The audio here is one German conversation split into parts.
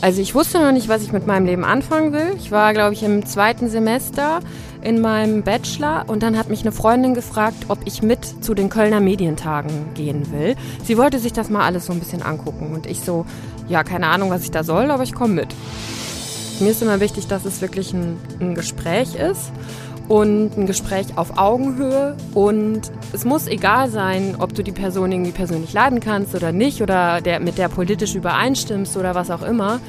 Also ich wusste noch nicht, was ich mit meinem Leben anfangen will. Ich war, glaube ich, im zweiten Semester in meinem Bachelor und dann hat mich eine Freundin gefragt, ob ich mit zu den Kölner Medientagen gehen will. Sie wollte sich das mal alles so ein bisschen angucken und ich so, ja, keine Ahnung, was ich da soll, aber ich komme mit. Mir ist immer wichtig, dass es wirklich ein, ein Gespräch ist und ein Gespräch auf Augenhöhe und es muss egal sein, ob du die Person irgendwie persönlich leiden kannst oder nicht oder der, mit der politisch übereinstimmst oder was auch immer.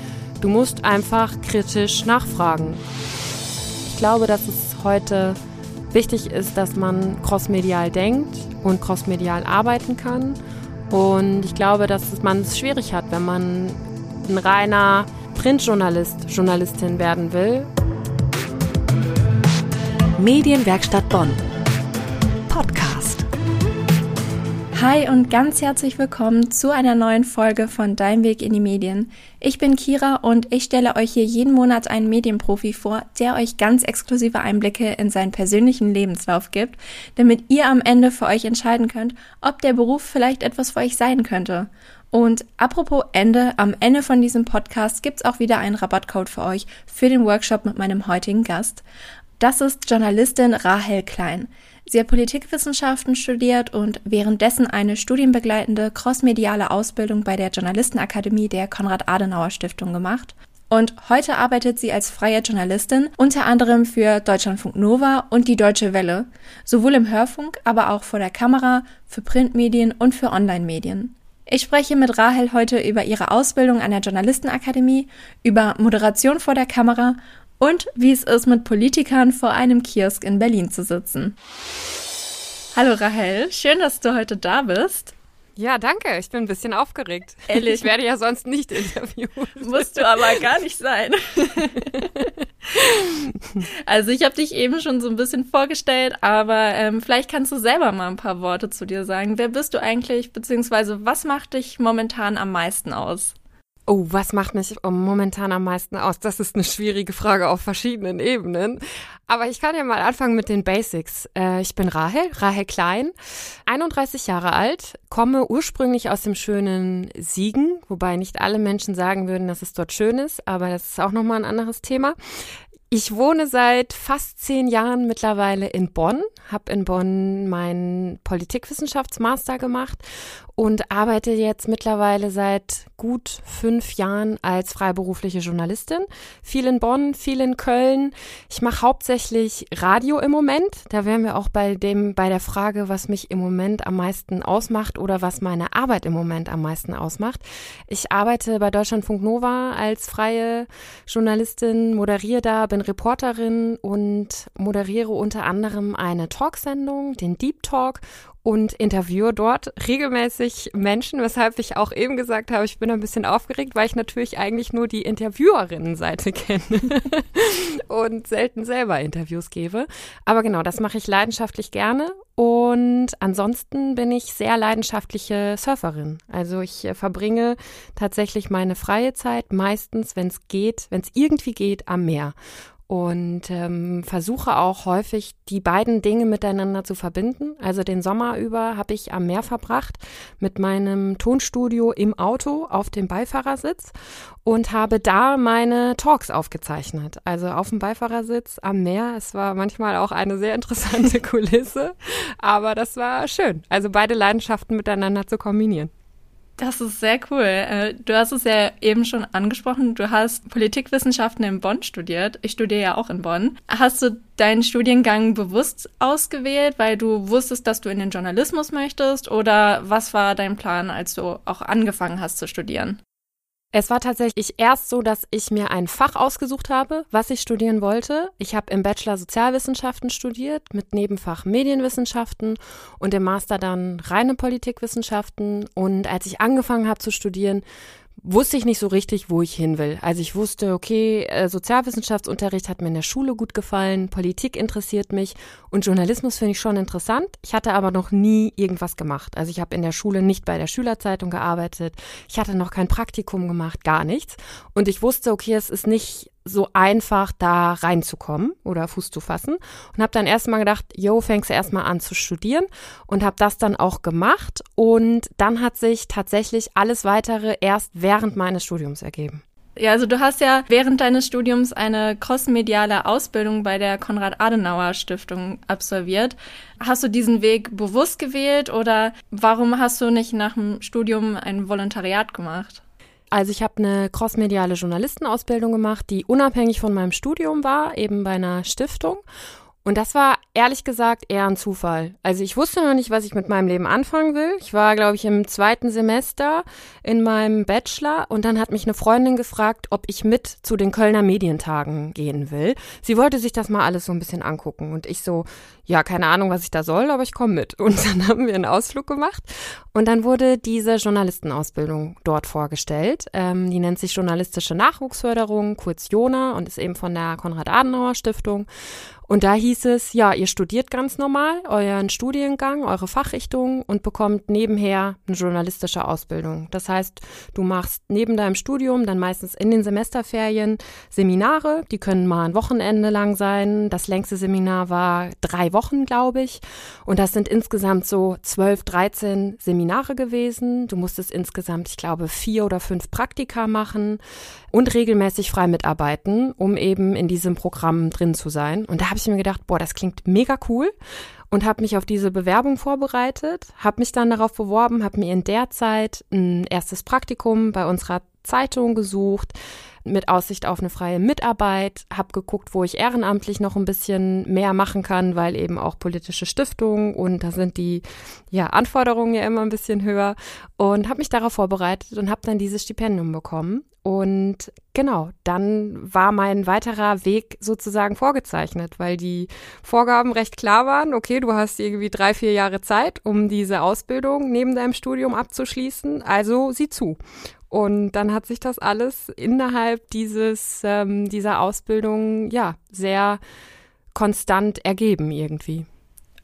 Du musst einfach kritisch nachfragen. Ich glaube, dass es heute wichtig ist, dass man crossmedial denkt und crossmedial arbeiten kann. Und ich glaube, dass man es schwierig hat, wenn man ein reiner Printjournalist, Journalistin werden will Medienwerkstatt Bonn. Podcast. Hi und ganz herzlich willkommen zu einer neuen Folge von Dein Weg in die Medien. Ich bin Kira und ich stelle euch hier jeden Monat einen Medienprofi vor, der euch ganz exklusive Einblicke in seinen persönlichen Lebenslauf gibt, damit ihr am Ende für euch entscheiden könnt, ob der Beruf vielleicht etwas für euch sein könnte. Und apropos Ende, am Ende von diesem Podcast gibt's auch wieder einen Rabattcode für euch für den Workshop mit meinem heutigen Gast. Das ist Journalistin Rahel Klein. Sie hat Politikwissenschaften studiert und währenddessen eine studienbegleitende crossmediale Ausbildung bei der Journalistenakademie der Konrad-Adenauer-Stiftung gemacht. Und heute arbeitet sie als freie Journalistin unter anderem für Deutschlandfunk Nova und die Deutsche Welle, sowohl im Hörfunk, aber auch vor der Kamera, für Printmedien und für Online-Medien. Ich spreche mit Rahel heute über ihre Ausbildung an der Journalistenakademie, über Moderation vor der Kamera und wie es ist, mit Politikern vor einem Kiosk in Berlin zu sitzen. Hallo Rahel, schön, dass du heute da bist. Ja, danke. Ich bin ein bisschen aufgeregt. Ehrlich. Ich werde ja sonst nicht interviewt. Musst du aber gar nicht sein. also ich habe dich eben schon so ein bisschen vorgestellt, aber ähm, vielleicht kannst du selber mal ein paar Worte zu dir sagen. Wer bist du eigentlich, beziehungsweise was macht dich momentan am meisten aus? Oh, was macht mich momentan am meisten aus? Das ist eine schwierige Frage auf verschiedenen Ebenen. Aber ich kann ja mal anfangen mit den Basics. Äh, ich bin Rahel, Rahel Klein, 31 Jahre alt, komme ursprünglich aus dem schönen Siegen, wobei nicht alle Menschen sagen würden, dass es dort schön ist, aber das ist auch nochmal ein anderes Thema. Ich wohne seit fast zehn Jahren mittlerweile in Bonn, habe in Bonn meinen Politikwissenschaftsmaster gemacht und arbeite jetzt mittlerweile seit gut fünf Jahren als freiberufliche Journalistin. Viel in Bonn, viel in Köln. Ich mache hauptsächlich Radio im Moment. Da wären wir auch bei dem, bei der Frage, was mich im Moment am meisten ausmacht oder was meine Arbeit im Moment am meisten ausmacht. Ich arbeite bei Deutschlandfunk Nova als freie Journalistin, moderiere da, bin bin Reporterin und moderiere unter anderem eine Talksendung, den Deep Talk und interviewe dort regelmäßig Menschen, weshalb ich auch eben gesagt habe, ich bin ein bisschen aufgeregt, weil ich natürlich eigentlich nur die Interviewerinnenseite kenne und selten selber Interviews gebe. Aber genau, das mache ich leidenschaftlich gerne und ansonsten bin ich sehr leidenschaftliche Surferin. Also ich äh, verbringe tatsächlich meine freie Zeit meistens, wenn es geht, wenn es irgendwie geht, am Meer und ähm, versuche auch häufig die beiden Dinge miteinander zu verbinden. Also den Sommer über habe ich am Meer verbracht mit meinem Tonstudio im Auto auf dem Beifahrersitz und habe da meine Talks aufgezeichnet. Also auf dem Beifahrersitz am Meer. Es war manchmal auch eine sehr interessante Kulisse, aber das war schön. Also beide Leidenschaften miteinander zu kombinieren. Das ist sehr cool. Äh, du hast es ja eben schon angesprochen. Du hast Politikwissenschaften in Bonn studiert. Ich studiere ja auch in Bonn. Hast du deinen Studiengang bewusst ausgewählt, weil du wusstest, dass du in den Journalismus möchtest? Oder was war dein Plan, als du auch angefangen hast zu studieren? Es war tatsächlich erst so, dass ich mir ein Fach ausgesucht habe, was ich studieren wollte. Ich habe im Bachelor Sozialwissenschaften studiert mit Nebenfach Medienwissenschaften und im Master dann reine Politikwissenschaften. Und als ich angefangen habe zu studieren, wusste ich nicht so richtig, wo ich hin will. Also ich wusste, okay, äh, Sozialwissenschaftsunterricht hat mir in der Schule gut gefallen, Politik interessiert mich und Journalismus finde ich schon interessant. Ich hatte aber noch nie irgendwas gemacht. Also ich habe in der Schule nicht bei der Schülerzeitung gearbeitet. Ich hatte noch kein Praktikum gemacht, gar nichts. Und ich wusste, okay, es ist nicht so einfach da reinzukommen oder Fuß zu fassen und habe dann erstmal gedacht, yo, fängst du erstmal an zu studieren und habe das dann auch gemacht und dann hat sich tatsächlich alles weitere erst während meines Studiums ergeben. Ja, also du hast ja während deines Studiums eine crossmediale Ausbildung bei der Konrad-Adenauer-Stiftung absolviert. Hast du diesen Weg bewusst gewählt oder warum hast du nicht nach dem Studium ein Volontariat gemacht? Also ich habe eine crossmediale Journalistenausbildung gemacht, die unabhängig von meinem Studium war, eben bei einer Stiftung. Und das war ehrlich gesagt eher ein Zufall. Also ich wusste noch nicht, was ich mit meinem Leben anfangen will. Ich war, glaube ich, im zweiten Semester in meinem Bachelor und dann hat mich eine Freundin gefragt, ob ich mit zu den Kölner Medientagen gehen will. Sie wollte sich das mal alles so ein bisschen angucken und ich so, ja, keine Ahnung, was ich da soll, aber ich komme mit. Und dann haben wir einen Ausflug gemacht und dann wurde diese Journalistenausbildung dort vorgestellt. Ähm, die nennt sich Journalistische Nachwuchsförderung, kurz JONA und ist eben von der Konrad-Adenauer-Stiftung. Und da hieß es, ja, ihr studiert ganz normal euren Studiengang, eure Fachrichtung und bekommt nebenher eine journalistische Ausbildung. Das heißt, du machst neben deinem Studium dann meistens in den Semesterferien Seminare, die können mal ein Wochenende lang sein. Das längste Seminar war drei Wochen, glaube ich. Und das sind insgesamt so zwölf, dreizehn Seminare gewesen. Du musstest insgesamt, ich glaube, vier oder fünf Praktika machen und regelmäßig frei mitarbeiten, um eben in diesem Programm drin zu sein. Und da habe ich mir gedacht, boah, das klingt mega cool und habe mich auf diese Bewerbung vorbereitet, habe mich dann darauf beworben, habe mir in der Zeit ein erstes Praktikum bei unserer Zeitung gesucht, mit Aussicht auf eine freie Mitarbeit, habe geguckt, wo ich ehrenamtlich noch ein bisschen mehr machen kann, weil eben auch politische Stiftungen und da sind die ja, Anforderungen ja immer ein bisschen höher und habe mich darauf vorbereitet und habe dann dieses Stipendium bekommen und genau, dann war mein weiterer Weg sozusagen vorgezeichnet, weil die Vorgaben recht klar waren. Okay, du hast irgendwie drei, vier Jahre Zeit, um diese Ausbildung neben deinem Studium abzuschließen. Also sieh zu. Und dann hat sich das alles innerhalb dieses, ähm, dieser Ausbildung, ja, sehr konstant ergeben irgendwie.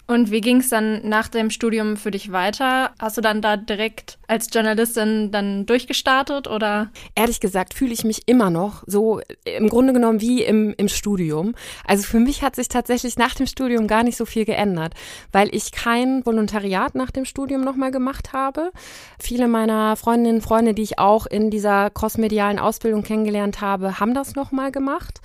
Und wie ging es dann nach dem Studium für dich weiter? Hast du dann da direkt als Journalistin dann durchgestartet oder? Ehrlich gesagt fühle ich mich immer noch so im Grunde genommen wie im, im Studium. Also für mich hat sich tatsächlich nach dem Studium gar nicht so viel geändert, weil ich kein Volontariat nach dem Studium nochmal gemacht habe. Viele meiner Freundinnen und Freunde, die ich auch in dieser crossmedialen Ausbildung kennengelernt habe, haben das nochmal gemacht.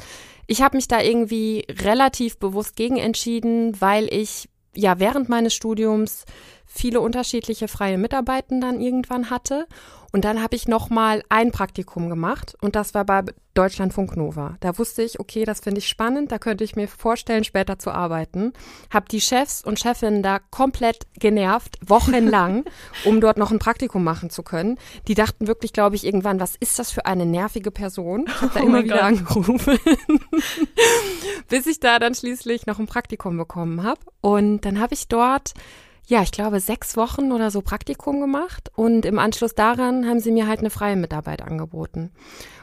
Ich habe mich da irgendwie relativ bewusst gegen entschieden, weil ich ja während meines Studiums viele unterschiedliche freie Mitarbeiten dann irgendwann hatte. Und dann habe ich nochmal ein Praktikum gemacht und das war bei Deutschlandfunk Nova. Da wusste ich, okay, das finde ich spannend, da könnte ich mir vorstellen, später zu arbeiten. Habe die Chefs und Chefinnen da komplett genervt, wochenlang, um dort noch ein Praktikum machen zu können. Die dachten wirklich, glaube ich, irgendwann, was ist das für eine nervige Person? Ich habe da oh immer wieder Gott. angerufen, bis ich da dann schließlich noch ein Praktikum bekommen habe. Und dann habe ich dort ja, ich glaube, sechs Wochen oder so Praktikum gemacht und im Anschluss daran haben sie mir halt eine freie Mitarbeit angeboten.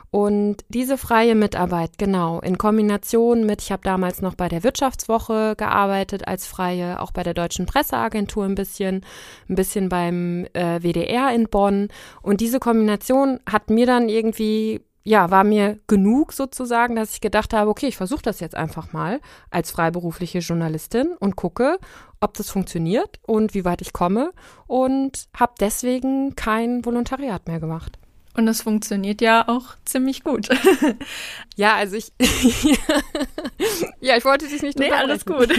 Und diese freie Mitarbeit, genau, in Kombination mit, ich habe damals noch bei der Wirtschaftswoche gearbeitet als freie, auch bei der Deutschen Presseagentur ein bisschen, ein bisschen beim äh, WDR in Bonn. Und diese Kombination hat mir dann irgendwie ja, war mir genug sozusagen, dass ich gedacht habe, okay, ich versuche das jetzt einfach mal als freiberufliche Journalistin und gucke, ob das funktioniert und wie weit ich komme und habe deswegen kein Volontariat mehr gemacht. Und es funktioniert ja auch ziemlich gut. ja, also ich. ja, ich wollte dich nicht Nee, alles gut.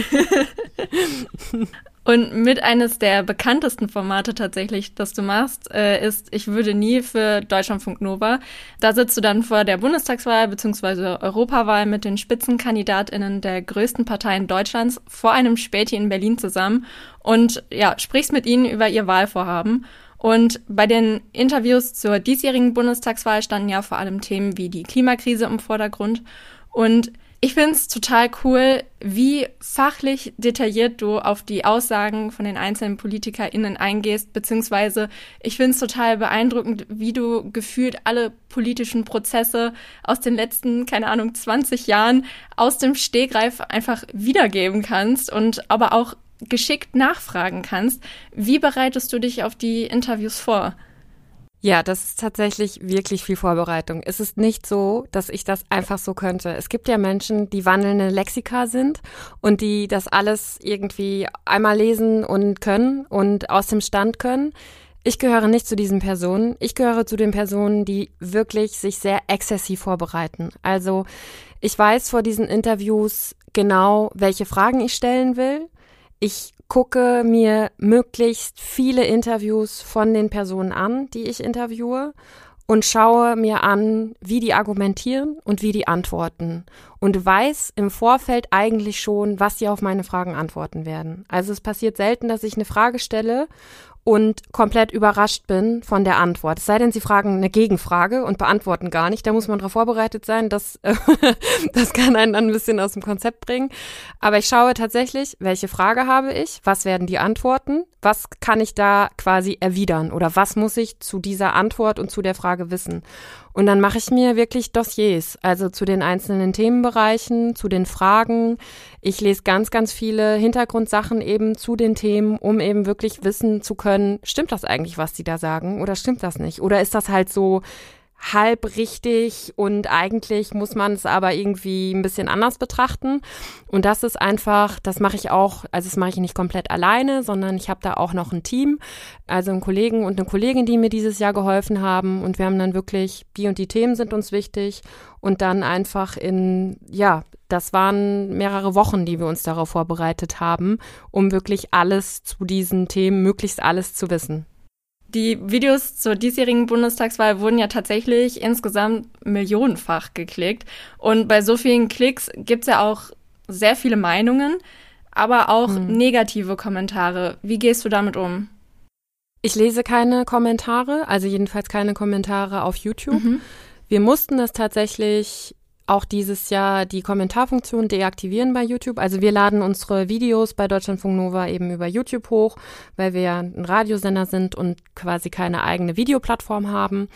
Und mit eines der bekanntesten Formate tatsächlich, das du machst, äh, ist Ich würde nie für Deutschlandfunk Nova. Da sitzt du dann vor der Bundestagswahl bzw. Europawahl mit den Spitzenkandidatinnen der größten Parteien Deutschlands vor einem Späti in Berlin zusammen und ja, sprichst mit ihnen über ihr Wahlvorhaben. Und bei den Interviews zur diesjährigen Bundestagswahl standen ja vor allem Themen wie die Klimakrise im Vordergrund. Und ich finde es total cool, wie fachlich detailliert du auf die Aussagen von den einzelnen PolitikerInnen eingehst, beziehungsweise ich finde es total beeindruckend, wie du gefühlt alle politischen Prozesse aus den letzten, keine Ahnung, 20 Jahren aus dem Stehgreif einfach wiedergeben kannst und aber auch geschickt nachfragen kannst. Wie bereitest du dich auf die Interviews vor? Ja, das ist tatsächlich wirklich viel Vorbereitung. Es ist nicht so, dass ich das einfach so könnte. Es gibt ja Menschen, die wandelnde Lexika sind und die das alles irgendwie einmal lesen und können und aus dem Stand können. Ich gehöre nicht zu diesen Personen. Ich gehöre zu den Personen, die wirklich sich sehr exzessiv vorbereiten. Also ich weiß vor diesen Interviews genau, welche Fragen ich stellen will. Ich gucke mir möglichst viele Interviews von den Personen an, die ich interviewe und schaue mir an, wie die argumentieren und wie die antworten und weiß im Vorfeld eigentlich schon, was sie auf meine Fragen antworten werden. Also es passiert selten, dass ich eine Frage stelle und komplett überrascht bin von der Antwort. Es sei denn, Sie fragen eine Gegenfrage und beantworten gar nicht. Da muss man darauf vorbereitet sein. Das, das kann einen dann ein bisschen aus dem Konzept bringen. Aber ich schaue tatsächlich, welche Frage habe ich? Was werden die Antworten? Was kann ich da quasi erwidern? Oder was muss ich zu dieser Antwort und zu der Frage wissen? Und dann mache ich mir wirklich Dossiers, also zu den einzelnen Themenbereichen, zu den Fragen. Ich lese ganz, ganz viele Hintergrundsachen eben zu den Themen, um eben wirklich wissen zu können, stimmt das eigentlich, was die da sagen oder stimmt das nicht? Oder ist das halt so halb richtig und eigentlich muss man es aber irgendwie ein bisschen anders betrachten. Und das ist einfach, das mache ich auch, also das mache ich nicht komplett alleine, sondern ich habe da auch noch ein Team, also einen Kollegen und eine Kollegin, die mir dieses Jahr geholfen haben. Und wir haben dann wirklich, die und die Themen sind uns wichtig. Und dann einfach in, ja, das waren mehrere Wochen, die wir uns darauf vorbereitet haben, um wirklich alles zu diesen Themen, möglichst alles zu wissen. Die Videos zur diesjährigen Bundestagswahl wurden ja tatsächlich insgesamt millionenfach geklickt. Und bei so vielen Klicks gibt es ja auch sehr viele Meinungen, aber auch hm. negative Kommentare. Wie gehst du damit um? Ich lese keine Kommentare, also jedenfalls keine Kommentare auf YouTube. Mhm. Wir mussten das tatsächlich auch dieses Jahr die Kommentarfunktion deaktivieren bei YouTube. Also wir laden unsere Videos bei Deutschlandfunk Nova eben über YouTube hoch, weil wir ja ein Radiosender sind und quasi keine eigene Videoplattform haben.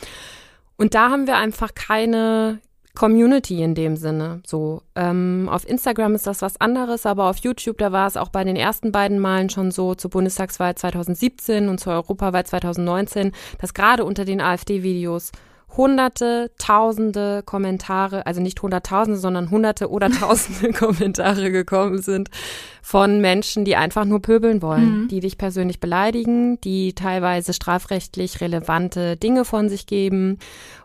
Und da haben wir einfach keine Community in dem Sinne. So ähm, auf Instagram ist das was anderes, aber auf YouTube da war es auch bei den ersten beiden Malen schon so zur Bundestagswahl 2017 und zur Europawahl 2019, dass gerade unter den AfD-Videos hunderte, tausende Kommentare, also nicht hunderttausende, sondern hunderte oder tausende Kommentare gekommen sind von Menschen, die einfach nur pöbeln wollen, mhm. die dich persönlich beleidigen, die teilweise strafrechtlich relevante Dinge von sich geben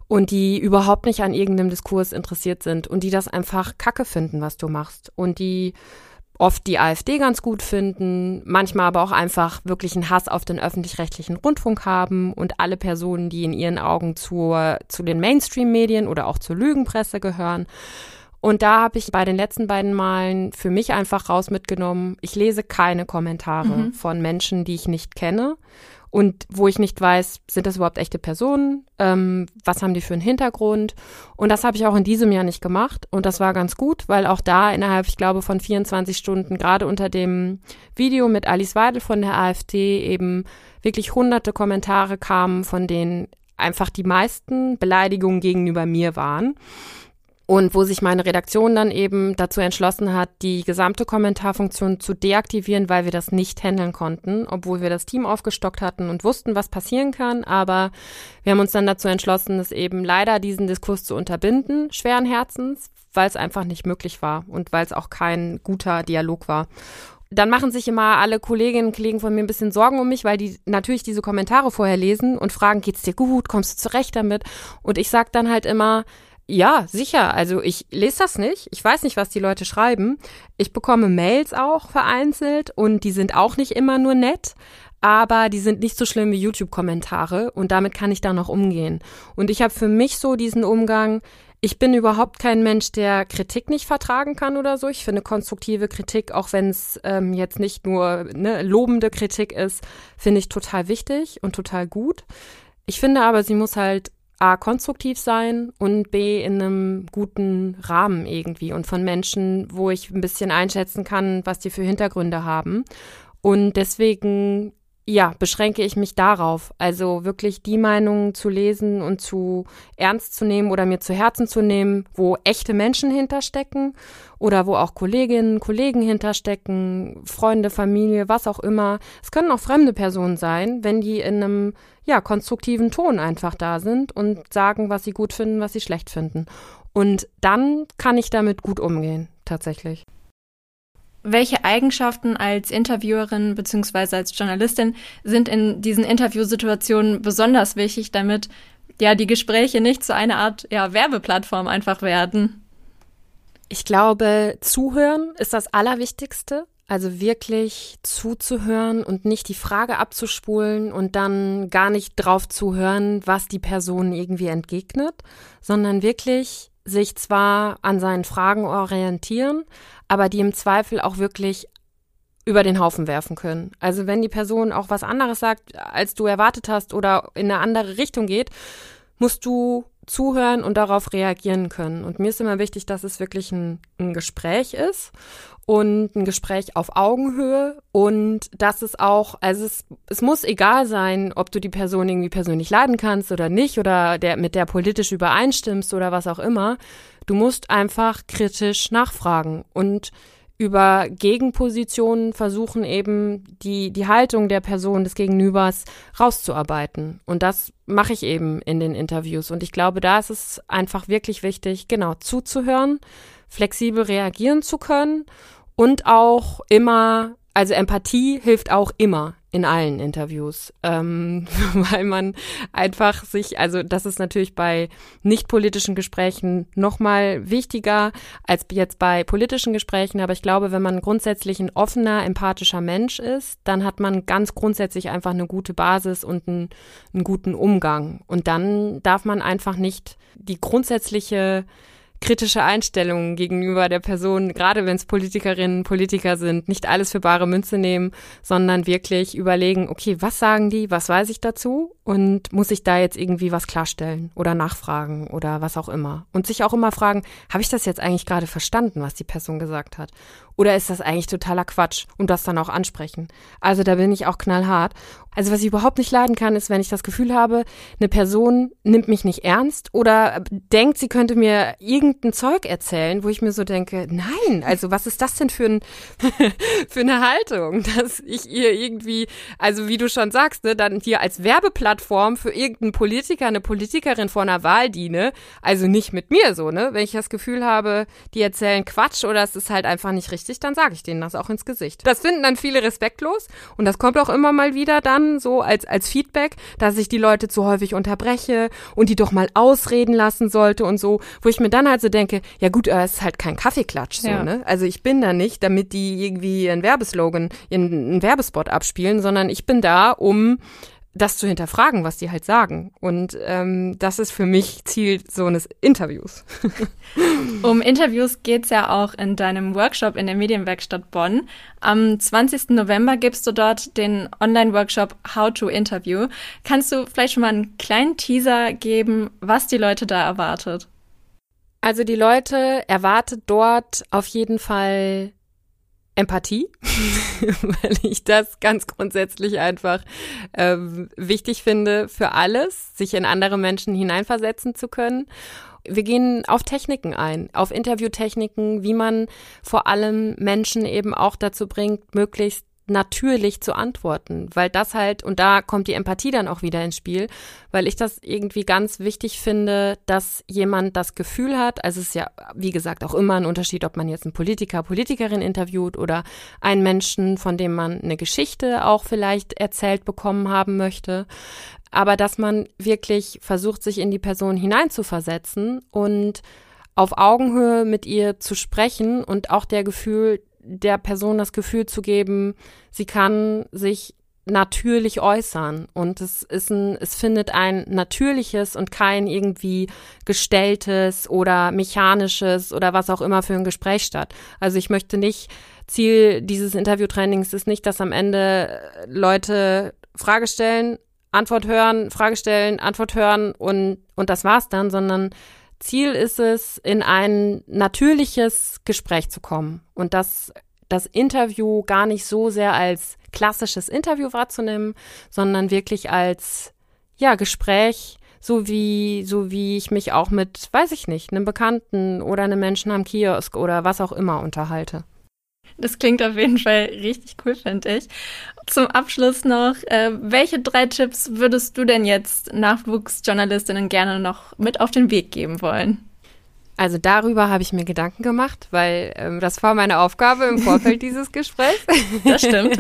und die überhaupt nicht an irgendeinem Diskurs interessiert sind und die das einfach kacke finden, was du machst und die oft die AfD ganz gut finden, manchmal aber auch einfach wirklich einen Hass auf den öffentlich-rechtlichen Rundfunk haben und alle Personen, die in ihren Augen zur, zu den Mainstream-Medien oder auch zur Lügenpresse gehören. Und da habe ich bei den letzten beiden Malen für mich einfach raus mitgenommen, ich lese keine Kommentare mhm. von Menschen, die ich nicht kenne und wo ich nicht weiß, sind das überhaupt echte Personen? Ähm, was haben die für einen Hintergrund? Und das habe ich auch in diesem Jahr nicht gemacht und das war ganz gut, weil auch da innerhalb, ich glaube, von 24 Stunden, gerade unter dem Video mit Alice Weidel von der AfD eben wirklich hunderte Kommentare kamen, von denen einfach die meisten Beleidigungen gegenüber mir waren. Und wo sich meine Redaktion dann eben dazu entschlossen hat, die gesamte Kommentarfunktion zu deaktivieren, weil wir das nicht handeln konnten, obwohl wir das Team aufgestockt hatten und wussten, was passieren kann. Aber wir haben uns dann dazu entschlossen, es eben leider diesen Diskurs zu unterbinden, schweren Herzens, weil es einfach nicht möglich war und weil es auch kein guter Dialog war dann machen sich immer alle Kolleginnen und Kollegen von mir ein bisschen Sorgen um mich, weil die natürlich diese Kommentare vorher lesen und fragen, geht's dir gut, kommst du zurecht damit? Und ich sag dann halt immer, ja, sicher. Also ich lese das nicht. Ich weiß nicht, was die Leute schreiben. Ich bekomme Mails auch vereinzelt und die sind auch nicht immer nur nett, aber die sind nicht so schlimm wie YouTube-Kommentare und damit kann ich da noch umgehen. Und ich habe für mich so diesen Umgang, ich bin überhaupt kein Mensch, der Kritik nicht vertragen kann oder so. Ich finde konstruktive Kritik, auch wenn es ähm, jetzt nicht nur ne, lobende Kritik ist, finde ich total wichtig und total gut. Ich finde aber, sie muss halt A, konstruktiv sein und B, in einem guten Rahmen irgendwie und von Menschen, wo ich ein bisschen einschätzen kann, was die für Hintergründe haben. Und deswegen ja, beschränke ich mich darauf. Also wirklich die Meinungen zu lesen und zu ernst zu nehmen oder mir zu Herzen zu nehmen, wo echte Menschen hinterstecken oder wo auch Kolleginnen, Kollegen hinterstecken, Freunde, Familie, was auch immer. Es können auch fremde Personen sein, wenn die in einem ja, konstruktiven Ton einfach da sind und sagen, was sie gut finden, was sie schlecht finden. Und dann kann ich damit gut umgehen, tatsächlich. Welche Eigenschaften als Interviewerin bzw. als Journalistin sind in diesen Interviewsituationen besonders wichtig, damit ja die Gespräche nicht zu einer Art ja, Werbeplattform einfach werden? Ich glaube, zuhören ist das Allerwichtigste. Also wirklich zuzuhören und nicht die Frage abzuspulen und dann gar nicht drauf zu hören, was die Person irgendwie entgegnet, sondern wirklich sich zwar an seinen Fragen orientieren, aber die im Zweifel auch wirklich über den Haufen werfen können. Also wenn die Person auch was anderes sagt, als du erwartet hast oder in eine andere Richtung geht, musst du zuhören und darauf reagieren können. Und mir ist immer wichtig, dass es wirklich ein, ein Gespräch ist und ein Gespräch auf Augenhöhe und dass es auch, also es, es muss egal sein, ob du die Person irgendwie persönlich leiden kannst oder nicht oder der, mit der politisch übereinstimmst oder was auch immer. Du musst einfach kritisch nachfragen und über Gegenpositionen versuchen eben die, die Haltung der Person des Gegenübers rauszuarbeiten. Und das mache ich eben in den Interviews. Und ich glaube, da ist es einfach wirklich wichtig, genau zuzuhören, flexibel reagieren zu können und auch immer, also Empathie hilft auch immer in allen Interviews, ähm, weil man einfach sich, also das ist natürlich bei nicht politischen Gesprächen noch mal wichtiger als jetzt bei politischen Gesprächen, aber ich glaube, wenn man grundsätzlich ein offener, empathischer Mensch ist, dann hat man ganz grundsätzlich einfach eine gute Basis und einen, einen guten Umgang. Und dann darf man einfach nicht die grundsätzliche kritische Einstellungen gegenüber der Person, gerade wenn es Politikerinnen, Politiker sind, nicht alles für bare Münze nehmen, sondern wirklich überlegen, okay, was sagen die, was weiß ich dazu und muss ich da jetzt irgendwie was klarstellen oder nachfragen oder was auch immer. Und sich auch immer fragen, habe ich das jetzt eigentlich gerade verstanden, was die Person gesagt hat? Oder ist das eigentlich totaler Quatsch und das dann auch ansprechen? Also da bin ich auch knallhart. Also was ich überhaupt nicht leiden kann, ist, wenn ich das Gefühl habe, eine Person nimmt mich nicht ernst oder denkt, sie könnte mir irgendein Zeug erzählen, wo ich mir so denke, nein, also was ist das denn für, ein, für eine Haltung, dass ich ihr irgendwie, also wie du schon sagst, ne, dann hier als Werbeplattform für irgendeinen Politiker, eine Politikerin vor einer Wahl diene, also nicht mit mir so, ne? Wenn ich das Gefühl habe, die erzählen Quatsch oder es ist halt einfach nicht richtig, dann sage ich denen das auch ins Gesicht. Das finden dann viele respektlos und das kommt auch immer mal wieder dann so als, als Feedback, dass ich die Leute zu häufig unterbreche und die doch mal ausreden lassen sollte und so, wo ich mir dann halt so denke, ja gut, es ist halt kein Kaffeeklatsch, so, ja. ne? Also ich bin da nicht, damit die irgendwie ihren Werbeslogan, ihren Werbespot abspielen, sondern ich bin da, um das zu hinterfragen, was die halt sagen. Und ähm, das ist für mich Ziel so eines Interviews. um Interviews geht's ja auch in deinem Workshop in der Medienwerkstatt Bonn. Am 20. November gibst du dort den Online-Workshop How to Interview. Kannst du vielleicht schon mal einen kleinen Teaser geben, was die Leute da erwartet? Also die Leute erwartet dort auf jeden Fall Empathie, weil ich das ganz grundsätzlich einfach ähm, wichtig finde für alles, sich in andere Menschen hineinversetzen zu können. Wir gehen auf Techniken ein, auf Interviewtechniken, wie man vor allem Menschen eben auch dazu bringt, möglichst natürlich zu antworten, weil das halt, und da kommt die Empathie dann auch wieder ins Spiel, weil ich das irgendwie ganz wichtig finde, dass jemand das Gefühl hat, also es ist ja, wie gesagt, auch immer ein Unterschied, ob man jetzt einen Politiker, Politikerin interviewt oder einen Menschen, von dem man eine Geschichte auch vielleicht erzählt bekommen haben möchte, aber dass man wirklich versucht, sich in die Person hineinzuversetzen und auf Augenhöhe mit ihr zu sprechen und auch der Gefühl, der Person das Gefühl zu geben, sie kann sich natürlich äußern und es ist ein, es findet ein natürliches und kein irgendwie gestelltes oder mechanisches oder was auch immer für ein Gespräch statt. Also ich möchte nicht, Ziel dieses Interviewtrainings ist nicht, dass am Ende Leute Frage stellen, Antwort hören, Frage stellen, Antwort hören und, und das war's dann, sondern Ziel ist es, in ein natürliches Gespräch zu kommen und das, das Interview gar nicht so sehr als klassisches Interview wahrzunehmen, sondern wirklich als, ja, Gespräch, so wie, so wie ich mich auch mit, weiß ich nicht, einem Bekannten oder einem Menschen am Kiosk oder was auch immer unterhalte. Das klingt auf jeden Fall richtig cool, finde ich. Zum Abschluss noch, äh, welche drei Tipps würdest du denn jetzt Nachwuchsjournalistinnen gerne noch mit auf den Weg geben wollen? Also darüber habe ich mir Gedanken gemacht, weil ähm, das war meine Aufgabe im Vorfeld dieses Gesprächs. Das stimmt.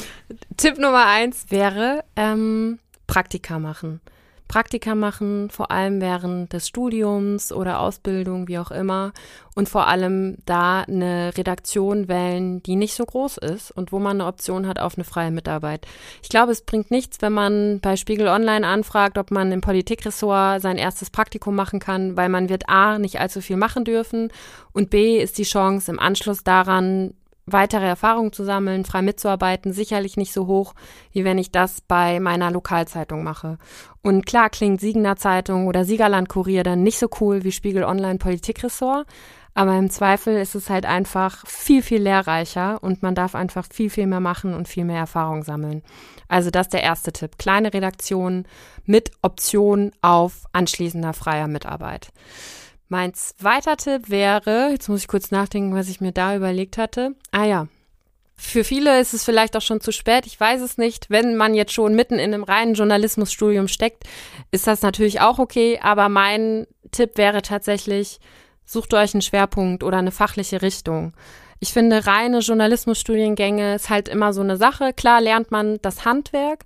Tipp Nummer eins wäre ähm, Praktika machen. Praktika machen, vor allem während des Studiums oder Ausbildung, wie auch immer. Und vor allem da eine Redaktion wählen, die nicht so groß ist und wo man eine Option hat auf eine freie Mitarbeit. Ich glaube, es bringt nichts, wenn man bei Spiegel Online anfragt, ob man im Politikressort sein erstes Praktikum machen kann, weil man wird A, nicht allzu viel machen dürfen und B, ist die Chance im Anschluss daran, weitere Erfahrungen zu sammeln, frei mitzuarbeiten, sicherlich nicht so hoch, wie wenn ich das bei meiner Lokalzeitung mache. Und klar klingt Siegener Zeitung oder Siegerland Kurier dann nicht so cool wie Spiegel Online Politikressort, aber im Zweifel ist es halt einfach viel, viel lehrreicher und man darf einfach viel, viel mehr machen und viel mehr Erfahrung sammeln. Also das ist der erste Tipp. Kleine Redaktion mit Option auf anschließender freier Mitarbeit. Mein zweiter Tipp wäre, jetzt muss ich kurz nachdenken, was ich mir da überlegt hatte. Ah ja. Für viele ist es vielleicht auch schon zu spät, ich weiß es nicht. Wenn man jetzt schon mitten in einem reinen Journalismusstudium steckt, ist das natürlich auch okay, aber mein Tipp wäre tatsächlich, sucht euch einen Schwerpunkt oder eine fachliche Richtung. Ich finde, reine Journalismusstudiengänge ist halt immer so eine Sache. Klar lernt man das Handwerk,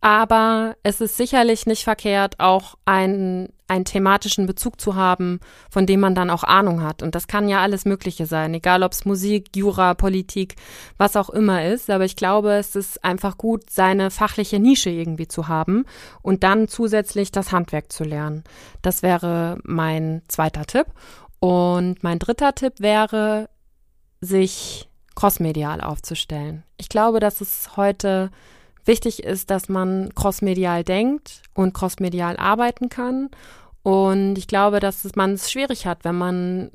aber es ist sicherlich nicht verkehrt, auch einen, einen thematischen Bezug zu haben, von dem man dann auch Ahnung hat. Und das kann ja alles Mögliche sein, egal ob es Musik, Jura, Politik, was auch immer ist. Aber ich glaube, es ist einfach gut, seine fachliche Nische irgendwie zu haben und dann zusätzlich das Handwerk zu lernen. Das wäre mein zweiter Tipp. Und mein dritter Tipp wäre, sich crossmedial aufzustellen. Ich glaube, dass es heute Wichtig ist, dass man crossmedial denkt und crossmedial arbeiten kann. Und ich glaube, dass man es schwierig hat, wenn man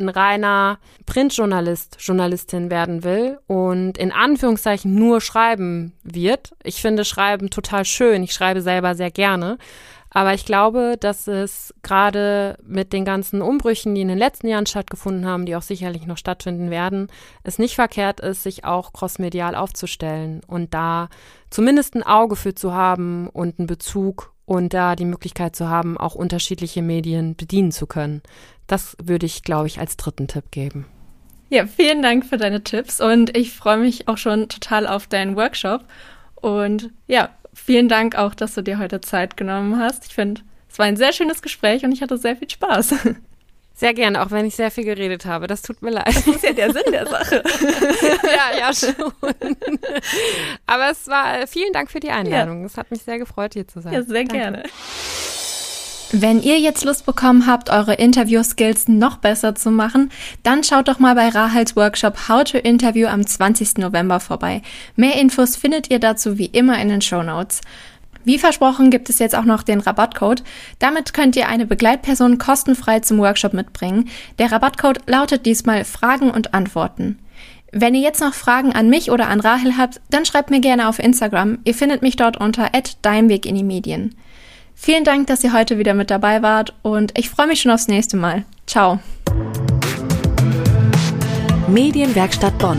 ein reiner Printjournalist, Journalistin werden will und in Anführungszeichen nur schreiben wird. Ich finde Schreiben total schön. Ich schreibe selber sehr gerne. Aber ich glaube, dass es gerade mit den ganzen Umbrüchen, die in den letzten Jahren stattgefunden haben, die auch sicherlich noch stattfinden werden, es nicht verkehrt ist, sich auch crossmedial aufzustellen und da zumindest ein Auge für zu haben und einen Bezug und da die Möglichkeit zu haben, auch unterschiedliche Medien bedienen zu können. Das würde ich, glaube ich, als dritten Tipp geben. Ja, vielen Dank für deine Tipps und ich freue mich auch schon total auf deinen Workshop. Und ja, vielen Dank auch, dass du dir heute Zeit genommen hast. Ich finde, es war ein sehr schönes Gespräch und ich hatte sehr viel Spaß. Sehr gerne, auch wenn ich sehr viel geredet habe. Das tut mir leid. Das ist ja der Sinn der Sache. ja, ja, schon. Aber es war, vielen Dank für die Einladung. Ja. Es hat mich sehr gefreut, hier zu sein. Ja, sehr Danke. gerne. Wenn ihr jetzt Lust bekommen habt, eure Interview-Skills noch besser zu machen, dann schaut doch mal bei Rahels Workshop How to Interview am 20. November vorbei. Mehr Infos findet ihr dazu wie immer in den Show Notes. Wie versprochen gibt es jetzt auch noch den Rabattcode. Damit könnt ihr eine Begleitperson kostenfrei zum Workshop mitbringen. Der Rabattcode lautet diesmal Fragen und Antworten. Wenn ihr jetzt noch Fragen an mich oder an Rahel habt, dann schreibt mir gerne auf Instagram. Ihr findet mich dort unter @deimweg in die Medien. Vielen Dank, dass ihr heute wieder mit dabei wart und ich freue mich schon aufs nächste Mal. Ciao. Medienwerkstatt Bonn.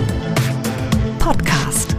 Podcast.